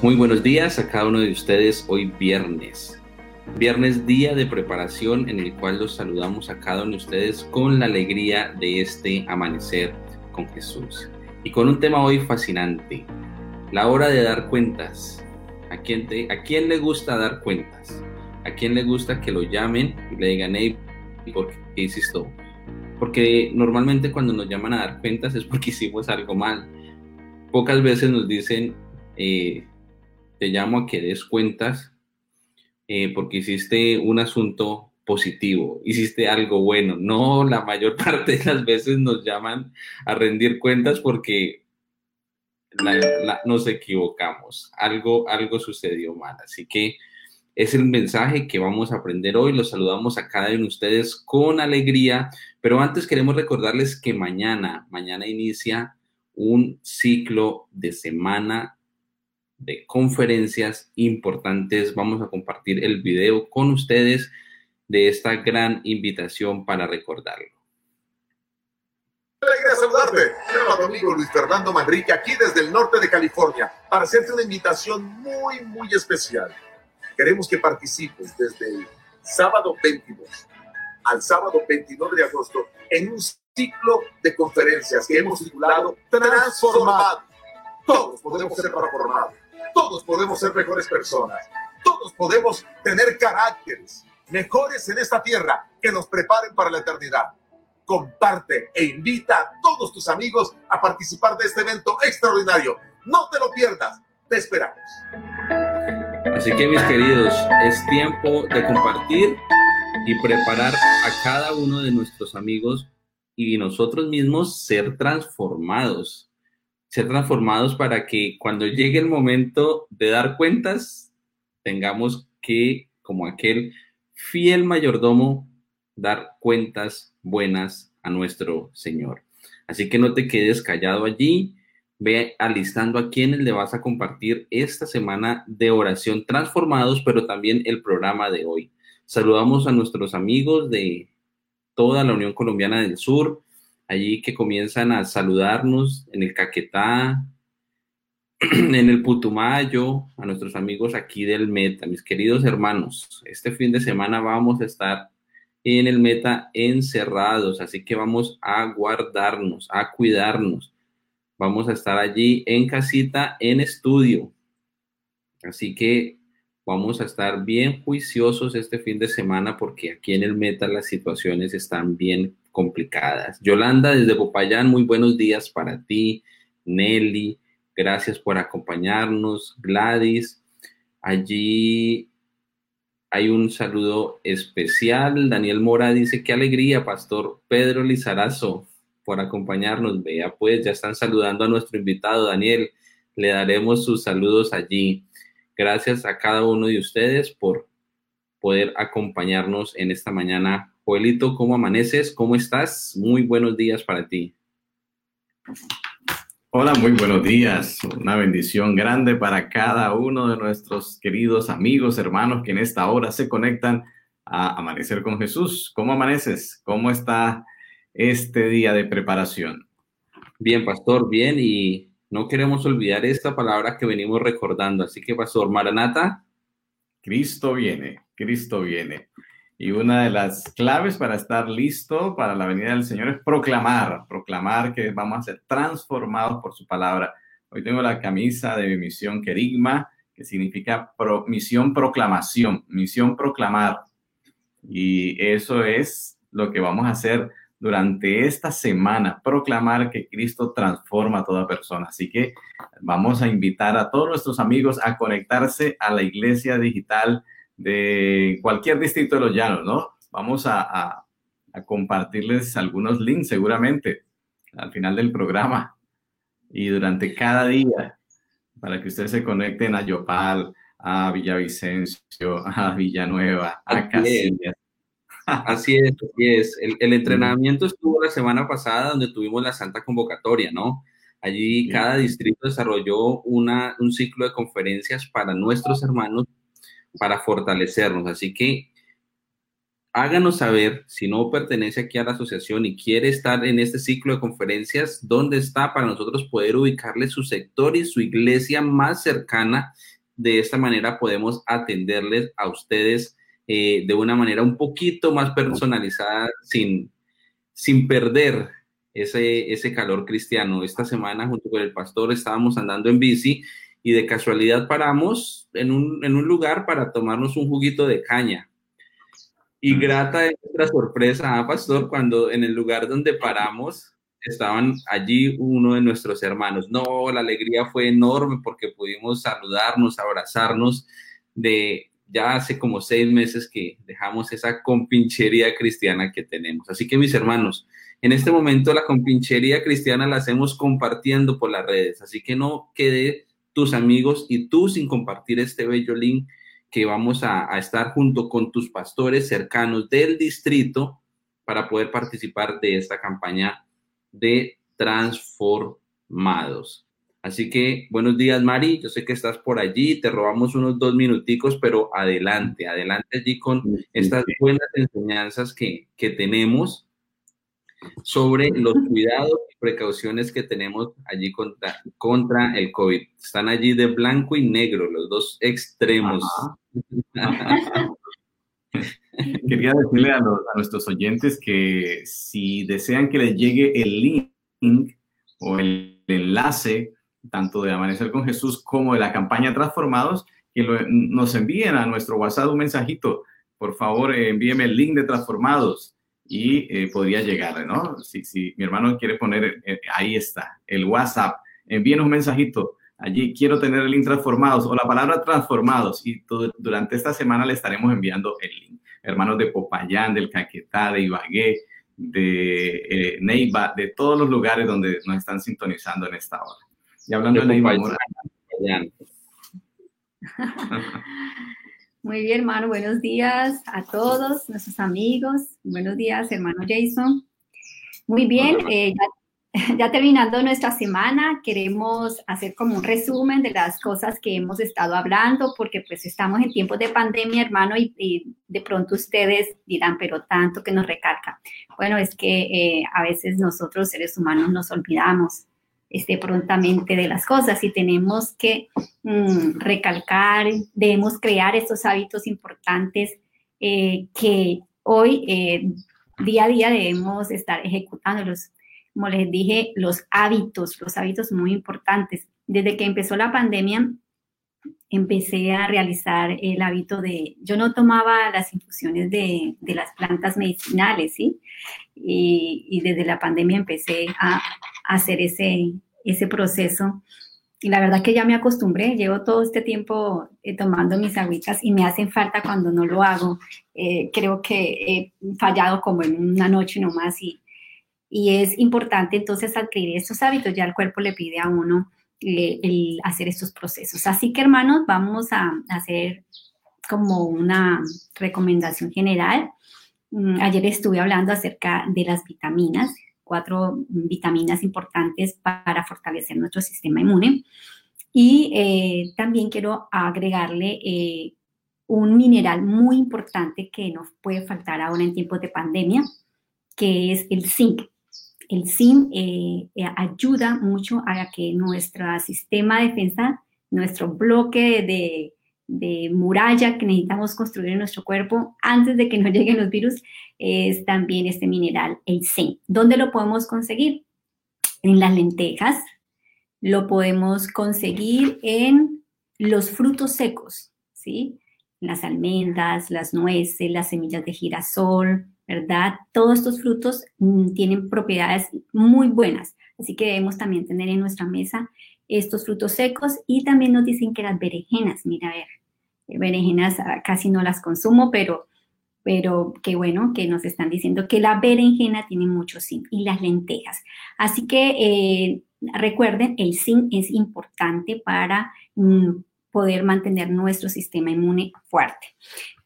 Muy buenos días a cada uno de ustedes hoy viernes. Viernes día de preparación en el cual los saludamos a cada uno de ustedes con la alegría de este amanecer con Jesús. Y con un tema hoy fascinante, la hora de dar cuentas. ¿A quién, ¿A quién le gusta dar cuentas? ¿A quién le gusta que lo llamen y le digan, hey, ¿por qué hiciste Porque normalmente cuando nos llaman a dar cuentas es porque hicimos algo mal. Pocas veces nos dicen, eh, te llamo a que des cuentas eh, porque hiciste un asunto positivo, hiciste algo bueno. No, la mayor parte de las veces nos llaman a rendir cuentas porque nos equivocamos, algo, algo sucedió mal. Así que es el mensaje que vamos a aprender hoy. Los saludamos a cada uno de ustedes con alegría, pero antes queremos recordarles que mañana, mañana inicia un ciclo de semana de conferencias importantes. Vamos a compartir el video con ustedes de esta gran invitación para recordarlo. Alegría saludarte. Tengo a tu amigo Luis Fernando Manrique aquí desde el norte de California para hacerte una invitación muy, muy especial. Queremos que participes desde el sábado 22 al sábado 29 de agosto en un ciclo de conferencias que hemos titulado Transformado. Todos podemos ser transformados todos podemos ser mejores personas. Todos podemos tener caracteres mejores en esta tierra que nos preparen para la eternidad. Comparte e invita a todos tus amigos a participar de este evento extraordinario. No te lo pierdas. Te esperamos. Así que mis queridos, es tiempo de compartir y preparar a cada uno de nuestros amigos y nosotros mismos ser transformados ser transformados para que cuando llegue el momento de dar cuentas, tengamos que, como aquel fiel mayordomo, dar cuentas buenas a nuestro Señor. Así que no te quedes callado allí, ve alistando a quienes le vas a compartir esta semana de oración transformados, pero también el programa de hoy. Saludamos a nuestros amigos de toda la Unión Colombiana del Sur, allí que comienzan a saludarnos en el Caquetá, en el Putumayo, a nuestros amigos aquí del Meta, mis queridos hermanos. Este fin de semana vamos a estar en el Meta encerrados, así que vamos a guardarnos, a cuidarnos. Vamos a estar allí en casita, en estudio. Así que vamos a estar bien juiciosos este fin de semana porque aquí en el Meta las situaciones están bien complicadas. Yolanda desde Popayán, muy buenos días para ti. Nelly, gracias por acompañarnos. Gladys, allí hay un saludo especial. Daniel Mora dice, qué alegría, Pastor Pedro Lizarazo, por acompañarnos. Vea, pues ya están saludando a nuestro invitado, Daniel. Le daremos sus saludos allí. Gracias a cada uno de ustedes por poder acompañarnos en esta mañana Joelito, ¿cómo amaneces? ¿Cómo estás? Muy buenos días para ti. Hola, muy buenos días. Una bendición grande para cada uno de nuestros queridos amigos, hermanos que en esta hora se conectan a Amanecer con Jesús. ¿Cómo amaneces? ¿Cómo está este día de preparación? Bien, pastor, bien. Y no queremos olvidar esta palabra que venimos recordando. Así que, pastor, Maranata. Cristo viene, Cristo viene. Y una de las claves para estar listo para la venida del Señor es proclamar, proclamar que vamos a ser transformados por su palabra. Hoy tengo la camisa de mi misión Querigma, que significa misión proclamación, misión proclamar. Y eso es lo que vamos a hacer durante esta semana, proclamar que Cristo transforma a toda persona. Así que vamos a invitar a todos nuestros amigos a conectarse a la iglesia digital de cualquier distrito de los llanos, ¿no? Vamos a, compartirles algunos links seguramente al final del programa y durante cada día para que ustedes se conecten a Yopal, a Villavicencio, a Villanueva, a Casillas. Así es, así es. El, entrenamiento estuvo la semana pasada donde tuvimos la Santa Convocatoria, ¿no? Allí cada distrito desarrolló una, un ciclo de conferencias para nuestros hermanos para fortalecernos. Así que háganos saber si no pertenece aquí a la asociación y quiere estar en este ciclo de conferencias, dónde está para nosotros poder ubicarle su sector y su iglesia más cercana. De esta manera podemos atenderles a ustedes eh, de una manera un poquito más personalizada, sin, sin perder ese, ese calor cristiano. Esta semana, junto con el pastor, estábamos andando en bici y de casualidad paramos en un, en un lugar para tomarnos un juguito de caña. Y grata es nuestra sorpresa, ¿ah, pastor, cuando en el lugar donde paramos estaban allí uno de nuestros hermanos. No, la alegría fue enorme porque pudimos saludarnos, abrazarnos de ya hace como seis meses que dejamos esa compinchería cristiana que tenemos. Así que mis hermanos, en este momento la compinchería cristiana la hacemos compartiendo por las redes, así que no quede tus amigos y tú sin compartir este bello link que vamos a, a estar junto con tus pastores cercanos del distrito para poder participar de esta campaña de transformados. Así que buenos días, Mari. Yo sé que estás por allí, te robamos unos dos minuticos, pero adelante, adelante allí con estas buenas enseñanzas que, que tenemos sobre los cuidados y precauciones que tenemos allí contra, contra el COVID. Están allí de blanco y negro, los dos extremos. Quería decirle a, a, nuestros oyentes que si desean que les llegue el link o el enlace, tanto de Amanecer con Jesús como de la campaña Transformados, que nos envíen a nuestro WhatsApp un mensajito. Por favor, envíeme el link de Transformados y eh, podría llegarle, ¿no? Si, si, mi hermano quiere poner, eh, ahí está, el WhatsApp, envíenos un mensajito. Allí quiero tener el link transformados o la palabra transformados y todo, durante esta semana le estaremos enviando el link. Hermanos de Popayán, del Caquetá, de Ibagué, de eh, Neiva, de todos los lugares donde nos están sintonizando en esta hora. Y hablando de, Muy bien, hermano. Buenos días a todos nuestros amigos. Buenos días, hermano Jason. Muy bien, eh, ya, ya, terminando nuestra semana, queremos hacer como un resumen de las cosas que hemos estado hablando, porque pues estamos en tiempos de pandemia, hermano, y, y de pronto ustedes dirán, pero tanto que nos recalca. Bueno, es que eh, a veces nosotros, seres humanos, nos olvidamos este, prontamente de las cosas y tenemos que mm, recalcar, debemos crear estos hábitos importantes eh, que hoy, eh, día a día, debemos estar ejecutándolos. Como les dije, los hábitos, los hábitos muy importantes. Desde que empezó la pandemia, empecé a realizar el hábito de, yo no tomaba las infusiones de, de las plantas medicinales, ¿sí? Y, y, desde la pandemia empecé a, a hacer ese, ese proceso. Y la verdad que ya me acostumbré, llevo todo este tiempo eh, tomando mis agüitas y me hacen falta cuando no lo hago. Eh, creo que he fallado como en una noche nomás y, y es importante entonces adquirir estos hábitos, ya el cuerpo le pide a uno eh, el hacer estos procesos. Así que hermanos, vamos a hacer como una recomendación general. Mm, ayer estuve hablando acerca de las vitaminas, cuatro vitaminas importantes para fortalecer nuestro sistema inmune. Y eh, también quiero agregarle eh, un mineral muy importante que nos puede faltar ahora en tiempos de pandemia, que es el zinc. El zinc eh, ayuda mucho a que nuestro sistema de defensa, nuestro bloque de, de muralla que necesitamos construir en nuestro cuerpo antes de que nos lleguen los virus es también este mineral, el zinc. ¿Dónde lo podemos conseguir? En las lentejas. Lo podemos conseguir en los frutos secos, ¿sí? Las almendras, las nueces, las semillas de girasol, ¿verdad? Todos estos frutos mm, tienen propiedades muy buenas, así que debemos también tener en nuestra mesa estos frutos secos y también nos dicen que las berenjenas, mira a ver, berenjenas ah, casi no las consumo, pero, pero qué bueno que nos están diciendo que la berenjena tiene mucho zinc y las lentejas. Así que eh, recuerden, el zinc es importante para mm, poder mantener nuestro sistema inmune fuerte.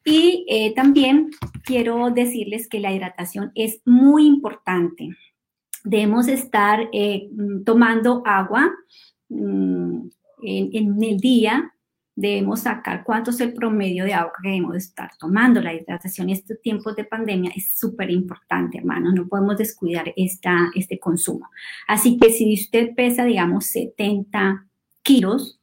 Y eh, también quiero decirles que la hidratación es muy importante. Debemos estar eh, tomando agua mm, en, en, el día debemos sacar cuánto es el promedio de agua que debemos estar tomando. La hidratación en estos tiempos de pandemia es súper importante, hermanos. No podemos descuidar esta, este consumo. Así que si usted pesa, digamos, 70 kilos,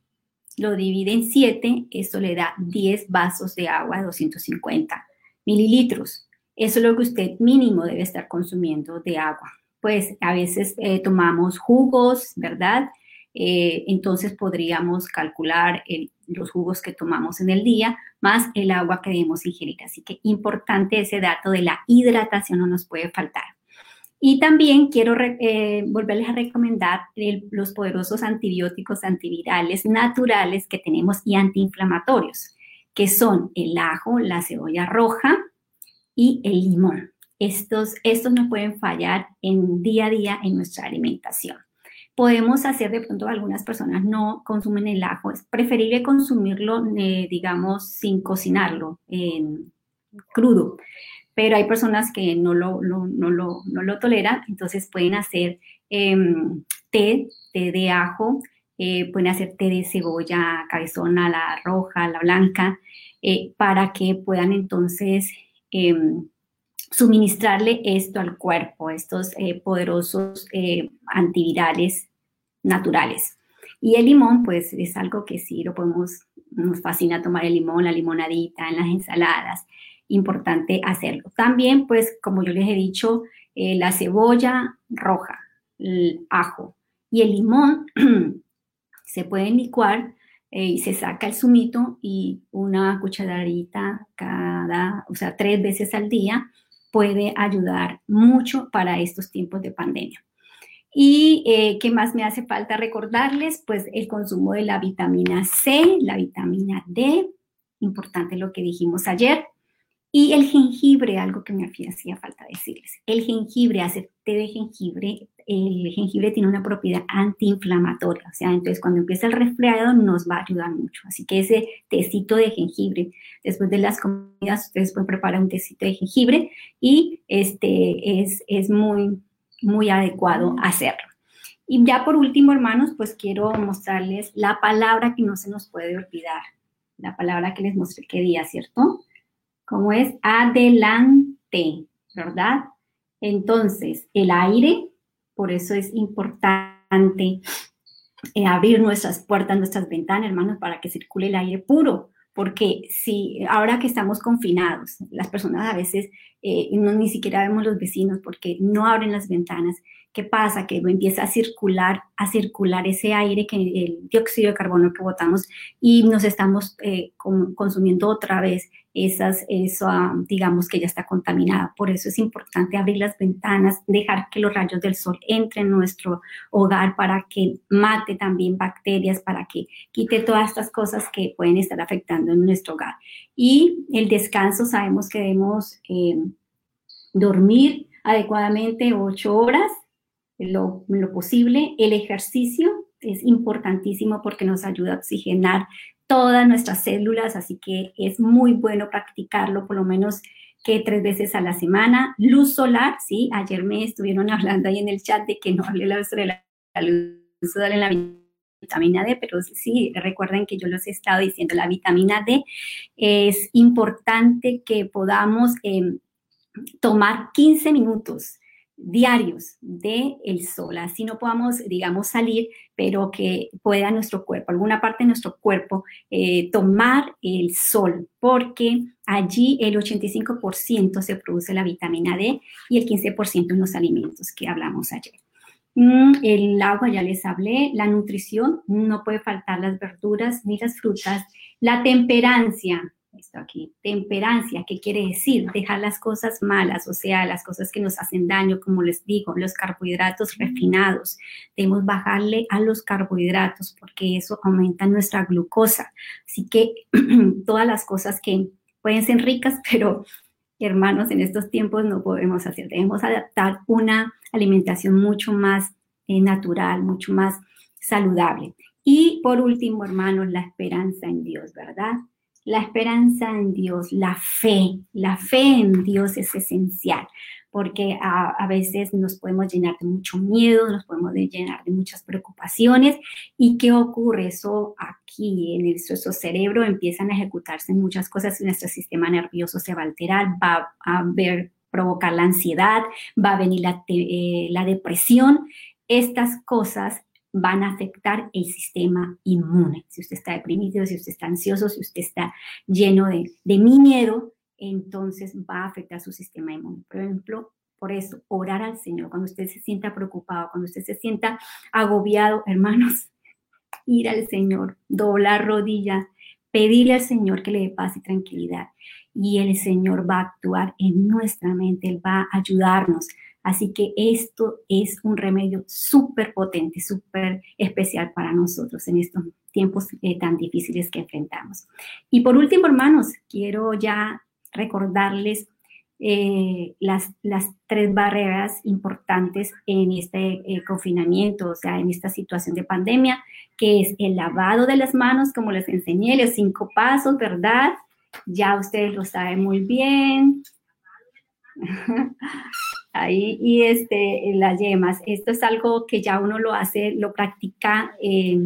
lo divide en 7, esto le da 10 vasos de agua de 250 mililitros. Eso es lo que usted mínimo debe estar consumiendo de agua. Pues a veces eh, tomamos jugos, ¿verdad? Eh, entonces podríamos calcular los jugos que tomamos en el día más el agua que debemos ingerir. Así que importante ese dato de la hidratación no nos puede faltar. Y también quiero eh, volverles a recomendar los poderosos antibióticos antivirales naturales que tenemos y antiinflamatorios, que son el ajo, la cebolla roja y el limón. Estos, estos no pueden fallar en día a día en nuestra alimentación podemos hacer de pronto algunas personas no consumen el ajo. Es preferible consumirlo, eh, digamos, sin cocinarlo, crudo. Pero hay personas que no lo, no, lo, no lo toleran, entonces pueden hacer em, té, té de ajo, eh, pueden hacer té de cebolla cabezona, la roja, la blanca, eh, para que puedan entonces em, suministrarle esto al cuerpo, estos poderosos antivirales naturales. Y el limón, pues es algo que sí lo podemos, nos fascina tomar el limón, la limonadita en las ensaladas. Importante hacerlo. También, pues, como yo les he dicho, eh, la cebolla roja, el ajo y el limón se pueden licuar eh, y se saca el zumito y una cucharadita cada, o sea, tres veces al día puede ayudar mucho para estos tiempos de pandemia. ¿Y eh, qué más me hace falta recordarles? Pues el consumo de la vitamina C, la vitamina D, importante lo que dijimos ayer, y el jengibre, algo que me hacía falta decirles. El jengibre, hacer de jengibre, el jengibre tiene una propiedad antiinflamatoria, o sea, entonces cuando empieza el resfriado nos va a ayudar mucho. Así que ese tecito de jengibre, después de las comidas, ustedes pueden preparar un tecito de jengibre y este es, es muy, muy adecuado hacerlo. Y ya por último, hermanos, pues quiero mostrarles la palabra que no se nos puede olvidar, la palabra que les mostré qué día, ¿cierto? Como es adelante, ¿verdad? Entonces, el aire, por eso es importante eh, abrir nuestras puertas, nuestras ventanas, hermanos, para que circule el aire puro, porque si ahora que estamos confinados, las personas a veces eh, no, ni siquiera vemos los vecinos porque no abren las ventanas. ¿Qué pasa? Que empieza a circular, a circular ese aire, que el dióxido de carbono que botamos y nos estamos eh, consumiendo otra vez esas, eso, ah, digamos que ya está contaminada. Por eso es importante abrir las ventanas, dejar que los rayos del sol entren en nuestro hogar para que mate también bacterias, para que quite todas estas cosas que pueden estar afectando en nuestro hogar. Y el descanso, sabemos que debemos eh, dormir adecuadamente ocho horas, lo, lo posible. El ejercicio es importantísimo porque nos ayuda a oxigenar todas nuestras células, así que es muy bueno practicarlo por lo menos que tres veces a la semana. Luz solar, sí, ayer me estuvieron hablando ahí en el chat de que no hablé la, la luz solar en la vitamina D, pero sí, recuerden que yo los he estado diciendo, la vitamina D es importante que podamos em, tomar 15 minutos diarios de el sol, así no podamos, digamos, salir, pero que pueda nuestro cuerpo, alguna parte de nuestro cuerpo, eh, tomar el sol, porque allí el 85% se produce la vitamina D y el 15% en los alimentos que hablamos ayer. Mm, el agua, ya les hablé, la nutrición, no puede faltar las verduras ni las frutas, la temperancia, esto aquí, temperancia, ¿qué quiere decir? Dejar las cosas malas, o sea, las cosas que nos hacen daño, como les digo, los carbohidratos refinados. Debemos bajarle a los carbohidratos porque eso aumenta nuestra glucosa. Así que todas las cosas que pueden ser ricas, pero hermanos, en estos tiempos no podemos hacer. Debemos adaptar una alimentación mucho más eh, natural, mucho más saludable. Y por último, hermanos, la esperanza en Dios, ¿verdad? La esperanza en Dios, la fe, la fe en Dios es esencial, porque a, veces nos podemos llenar de mucho miedo, nos podemos llenar de muchas preocupaciones. ¿Y qué ocurre? Eso aquí en nuestro cerebro empiezan a ejecutarse muchas cosas y nuestro sistema nervioso se va a alterar, va a ver, provocar la ansiedad, va a venir la, eh, la depresión. Estas cosas van a afectar el sistema inmune. Si usted está deprimido, si usted está ansioso, si usted está lleno de, de miedo, entonces va a afectar su sistema inmune. Por ejemplo, por eso, orar al Señor, cuando usted se sienta preocupado, cuando usted se sienta agobiado, hermanos, ir al Señor, doblar rodillas, pedirle al Señor que le dé paz y tranquilidad. Y el Señor va a actuar en nuestra mente, Él va a ayudarnos. Así que esto es un remedio súper potente, súper especial para nosotros en estos tiempos eh, tan difíciles que enfrentamos. Y por último, hermanos, quiero ya recordarles eh, las, las, tres barreras importantes en este eh, confinamiento, o sea, en esta situación de pandemia, que es el lavado de las manos, como les enseñé, los cinco pasos, ¿verdad? Ya ustedes lo saben muy bien. Ahí, y este, las yemas, esto es algo que ya uno lo hace, lo practica. Eh,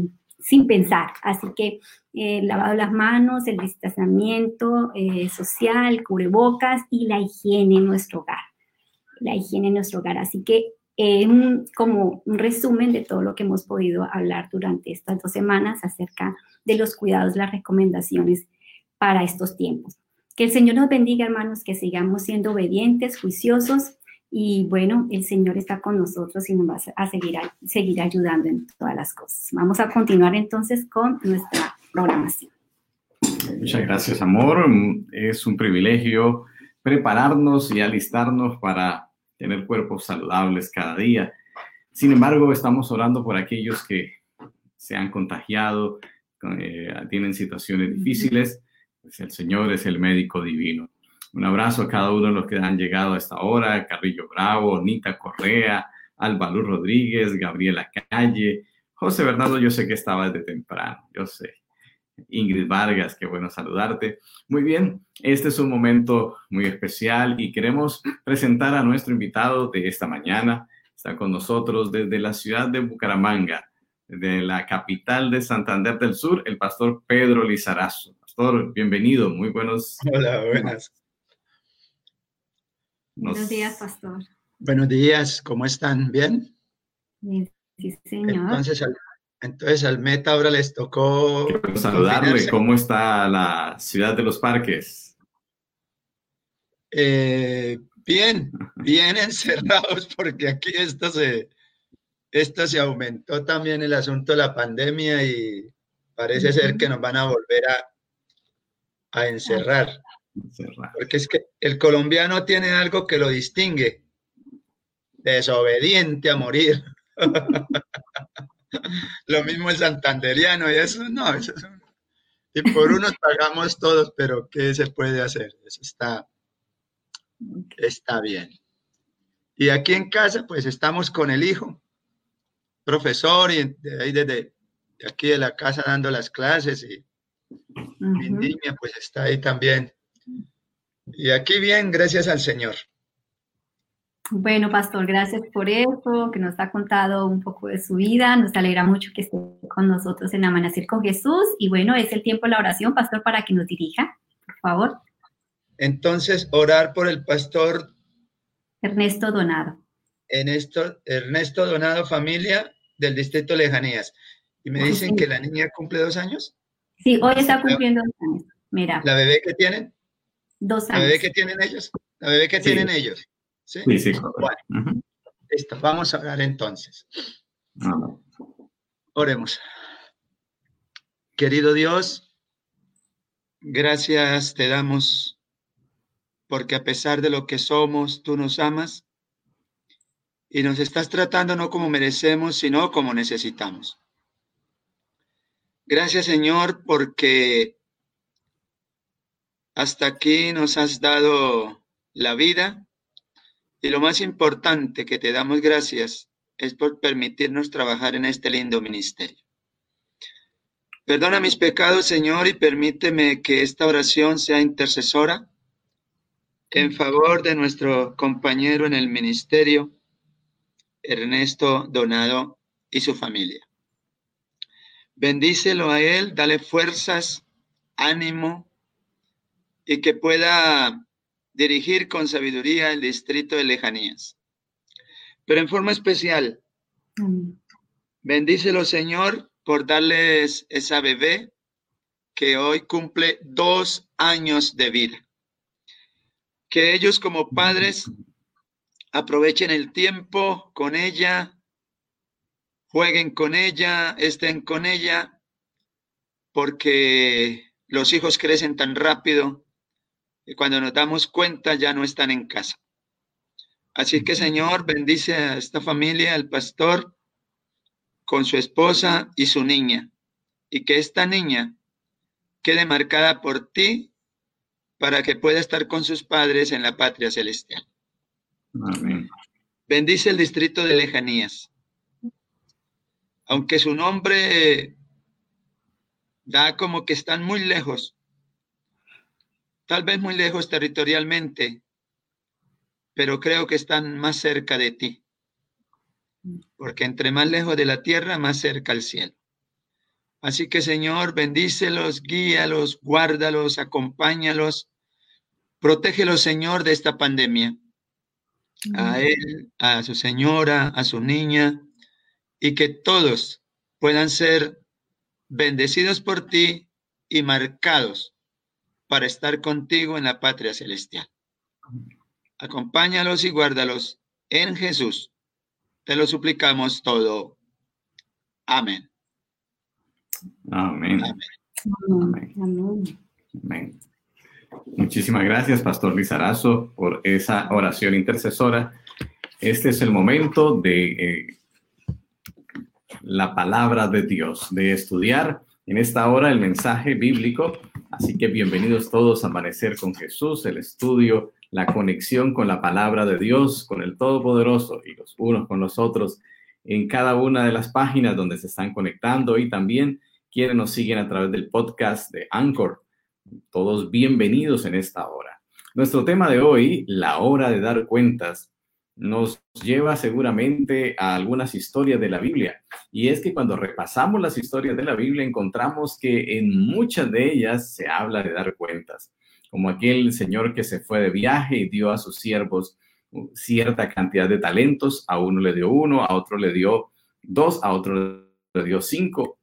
sin pensar. Así que eh, lavado las manos, el distanciamiento eh, social, cubrebocas y la higiene en nuestro hogar. La higiene en nuestro hogar. Así que como un resumen de todo lo que hemos podido hablar durante estas dos semanas acerca de los cuidados, las recomendaciones para estos tiempos. Que el Señor nos bendiga, hermanos, que sigamos siendo obedientes, juiciosos y bueno, el Señor está con nosotros y nos va a seguir, seguir ayudando en todas las cosas. Vamos a continuar entonces con nuestra programación. Muchas gracias, amor. Es un privilegio prepararnos y alistarnos para tener cuerpos saludables cada día. Sin embargo, estamos orando por aquellos que se han contagiado, eh, tienen situaciones difíciles. Pues el Señor es el médico divino. Un abrazo a cada uno de los que han llegado a esta hora, Carrillo Bravo, Nita Correa, Álvaro Rodríguez, Gabriela Calle, José Bernardo, yo sé que estaba desde temprano, yo sé. Ingrid Vargas, qué bueno saludarte. Muy bien, este es un momento muy especial y queremos presentar a nuestro invitado de esta mañana. Está con nosotros desde la ciudad de Bucaramanga, de la capital de Santander del Sur, el pastor Pedro Lizarazo. Pastor, bienvenido, muy buenos. Hola, buenas. Buenos días, pastor. Buenos días, ¿cómo están? ¿Bien? sí, señor. Entonces al, entonces al Meta ahora les tocó... saludarle, ¿cómo está la ciudad de los parques? Eh, bien, bien encerrados porque aquí esto se, esto se aumentó también el asunto de la pandemia y parece ser que nos van a volver a, a encerrar. Porque es que el colombiano tiene algo que lo distingue. Desobediente a morir. lo mismo el santanderiano y eso no, eso es y por unos pagamos todos, pero ¿qué se puede hacer? Eso está, está bien. Y aquí en casa, pues estamos con el hijo, profesor, y de ahí desde aquí de la casa dando las clases, y mi niña pues está ahí también y aquí bien, gracias al Señor. Bueno, pastor, gracias por eso, que nos ha contado un poco de su vida. Nos alegra mucho que esté con nosotros en Amanecer con Jesús. Y bueno, es el tiempo de la oración, pastor, para que nos dirija, por favor. Entonces, orar por el pastor Ernesto Donado. Ernesto, Ernesto Donado, familia del distrito Lejanías. Y me dicen que la niña cumple dos años. Sí, hoy está cumpliendo dos años. Mira. ¿La bebé que tienen? Dos años. ¿La bebé que tienen ellos? ¿La bebé que tienen ellos? Sí, sí. Bueno, listo. Vamos a hablar entonces. Oremos. Querido Dios, gracias te damos porque a pesar de lo que somos, tú nos amas y nos estás tratando no como merecemos, sino como necesitamos. Gracias Señor porque hasta aquí nos has dado la vida y lo más importante que te damos gracias es por permitirnos trabajar en este lindo ministerio. Perdona mis pecados, Señor, y permíteme que esta oración sea intercesora en favor de nuestro compañero en el ministerio, Ernesto Donado y su familia. Bendícelo a él, dale fuerzas, ánimo y que pueda dirigir con sabiduría el distrito de lejanías. Pero en forma especial, bendícelo Señor por darles esa bebé que hoy cumple dos años de vida. Que ellos como padres aprovechen el tiempo con ella, jueguen con ella, estén con ella, porque los hijos crecen tan rápido y cuando nos damos cuenta ya no están en casa. Así que Señor, bendice a esta familia, al pastor, con su esposa y su niña, y que esta niña quede marcada por ti para que pueda estar con sus padres en la patria celestial. Amén. Bendice el distrito de lejanías aunque su nombre da como que están muy lejos, tal vez muy lejos territorialmente, pero creo que están más cerca de ti, porque entre más lejos de la tierra, más cerca al cielo. Así que Señor, bendícelos, guíalos, guárdalos, acompáñalos, protégelos, Señor, de esta pandemia. A él, a su señora, a su niña, y que todos puedan ser bendecidos por ti y marcados para estar contigo en la patria celestial. Acompáñalos y guárdalos en Jesús. Te lo suplicamos todo. Amén. Amén. Amén. Amén. Muchísimas gracias, Pastor Lizarazo, por esa oración intercesora. Este es el momento de eh, la palabra de Dios, de estudiar en esta hora el mensaje bíblico. Así que bienvenidos todos a Amanecer con Jesús, el estudio, la conexión con la palabra de Dios, con el Todopoderoso y los unos con los otros en cada una de las páginas donde se están conectando y también quienes nos siguen a través del podcast de Anchor. Todos bienvenidos en esta hora. Nuestro tema de hoy, la hora de dar cuentas, nos lleva seguramente a algunas historias de la Biblia. Y es que cuando repasamos las historias de la Biblia encontramos que en muchas de ellas se habla de dar cuentas, como aquel señor que se fue de viaje y dio a sus siervos cierta cantidad de talentos, a uno le dio uno, a otro le dio dos, a otro le dio cinco.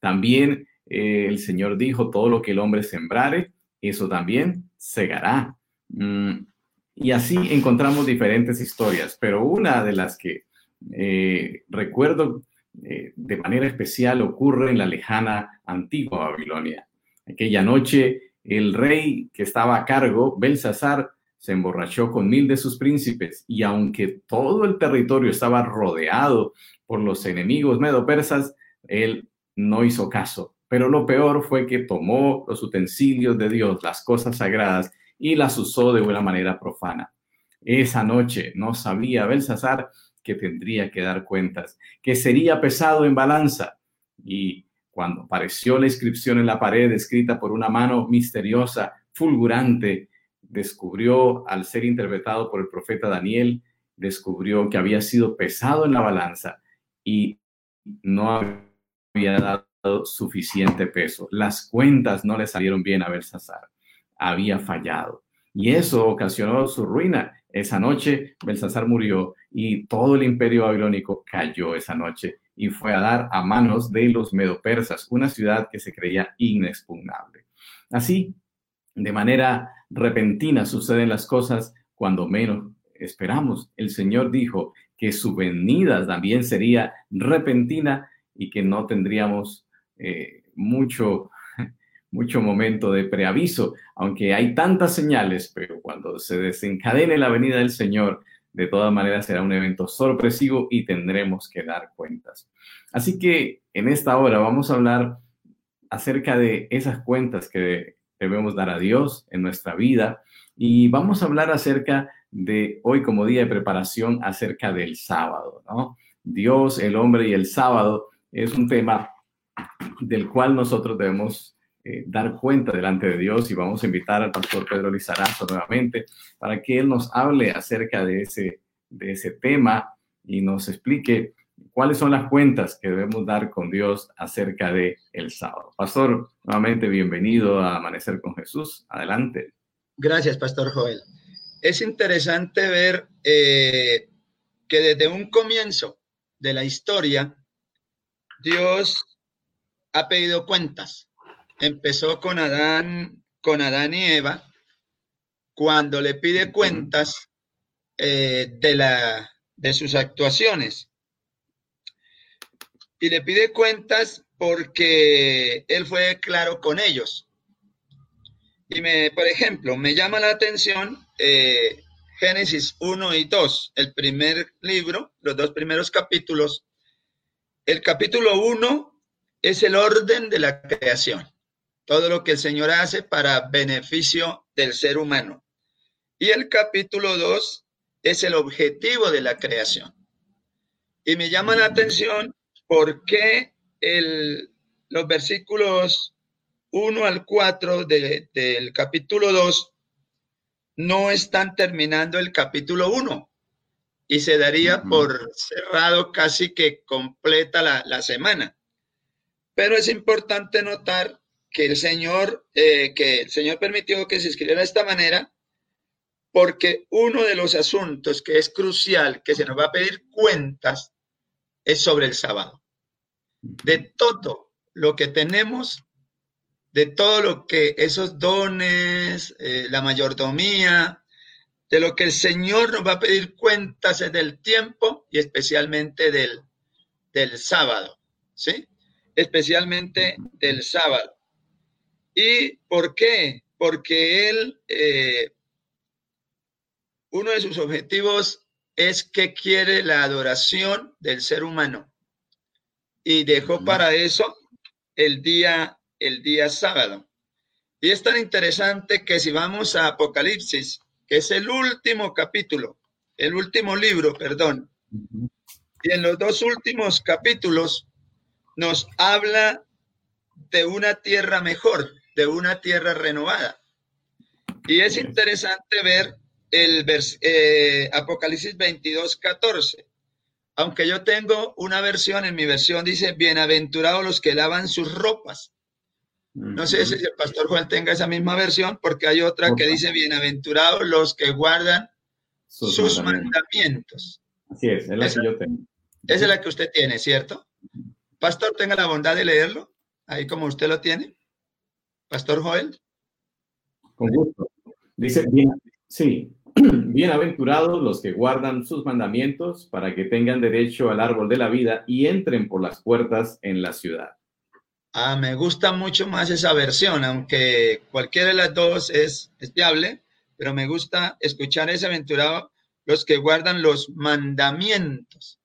También eh, el Señor dijo, todo lo que el hombre sembrare, eso también segará. Mm, y así encontramos diferentes historias, pero una de las que eh, recuerdo eh, de manera especial ocurre en la lejana antigua Babilonia. Aquella noche el rey que estaba a cargo, Belsasar, se emborrachó con mil de sus príncipes y aunque todo el territorio estaba rodeado por los enemigos medo-persas, él no hizo caso. Pero lo peor fue que tomó los utensilios de Dios, las cosas sagradas, y las usó de una manera profana. Esa noche no sabía Belsasar que tendría que dar cuentas, que sería pesado en balanza. Y cuando apareció la inscripción en la pared escrita por una mano misteriosa, fulgurante, descubrió, al ser interpretado por el profeta Daniel, descubrió que había sido pesado en la balanza y no había dado suficiente peso. Las cuentas no le salieron bien a Belsasar había fallado. Y eso ocasionó su ruina. Esa noche Belsasar murió y todo el imperio babilónico cayó esa noche y fue a dar a manos de los medopersas, una ciudad que se creía inexpugnable. Así, de manera repentina suceden las cosas cuando menos esperamos. El Señor dijo que su venida también sería repentina y que no tendríamos eh, mucho mucho momento de preaviso, aunque hay tantas señales, pero cuando se desencadene la venida del Señor, de todas maneras será un evento sorpresivo y tendremos que dar cuentas. Así que en esta hora vamos a hablar acerca de esas cuentas que debemos dar a Dios en nuestra vida y vamos a hablar acerca de hoy como día de preparación acerca del sábado, ¿no? Dios, el hombre y el sábado es un tema del cual nosotros debemos eh, dar cuenta delante de Dios y vamos a invitar al pastor Pedro Lizarazo nuevamente para que él nos hable acerca de ese, de ese tema y nos explique cuáles son las cuentas que debemos dar con Dios acerca de el sábado. Pastor, nuevamente bienvenido a Amanecer con Jesús. Adelante. Gracias, Pastor Joel. Es interesante ver eh, que desde un comienzo de la historia, Dios ha pedido cuentas. Empezó con Adán, con Adán y Eva, cuando le pide cuentas eh, de, la, de sus actuaciones. Y le pide cuentas porque él fue claro con ellos. Y me, por ejemplo, me llama la atención eh, Génesis 1 y 2, el primer libro, los dos primeros capítulos. El capítulo 1 es el orden de la creación, todo lo que el Señor hace para beneficio del ser humano. Y el capítulo 2 es el objetivo de la creación. Y me llama la atención por qué el, los versículos 1 al 4 del capítulo 2 no están terminando el capítulo 1 y se daría por cerrado casi que completa la, semana. Pero es importante notar que el Señor, eh, que el Señor permitió que se escribiera de esta manera, porque uno de los asuntos que es crucial, que se nos va a pedir cuentas, es sobre el sábado. De todo lo que tenemos, de todo lo que esos dones, eh, la mayordomía, de lo que el Señor nos va a pedir cuentas es del tiempo y especialmente del, del sábado, ¿sí? Especialmente del sábado. ¿Y por qué? Porque Él, eh, uno de sus objetivos es que quiere la adoración del ser humano y dejó para eso el día el día sábado. Y es tan interesante que si vamos a Apocalipsis, que es el último capítulo, el último libro, perdón, y en los dos últimos capítulos nos habla de una tierra mejor, de una tierra renovada. Y es interesante ver el eh, Apocalipsis 22, 14. Aunque yo tengo una versión, en mi versión dice, bienaventurados los que lavan sus ropas no sé si el pastor Juan tenga esa misma versión, porque hay otra que dice, bienaventurados los que guardan sus, mandamientos. Así es, es la que yo tengo. Esa es la que usted tiene, ¿cierto? Pastor, tenga la bondad de leerlo, ahí como usted lo tiene. Pastor Joel. Con gusto. Dice, bien, sí, bienaventurados los que guardan sus mandamientos para que tengan derecho al árbol de la vida y entren por las puertas en la ciudad. Ah, me gusta mucho más esa versión, aunque cualquiera de las dos es, es viable, pero me gusta escuchar ese aventurado, los que guardan los mandamientos.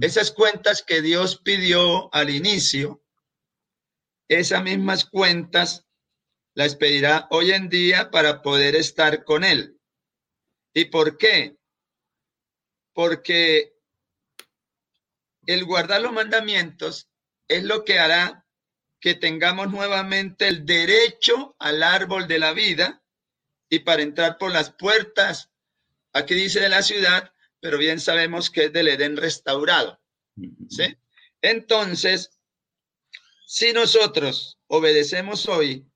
Esas cuentas que Dios pidió al inicio, esas mismas cuentas las pedirá hoy en día para poder estar con Él. ¿Y por qué? Porque el guardar los mandamientos es lo que hará que tengamos nuevamente el derecho al árbol de la vida y para entrar por las puertas, aquí dice de la ciudad, pero bien sabemos que es del Edén restaurado. ¿sí? Entonces, si nosotros obedecemos hoy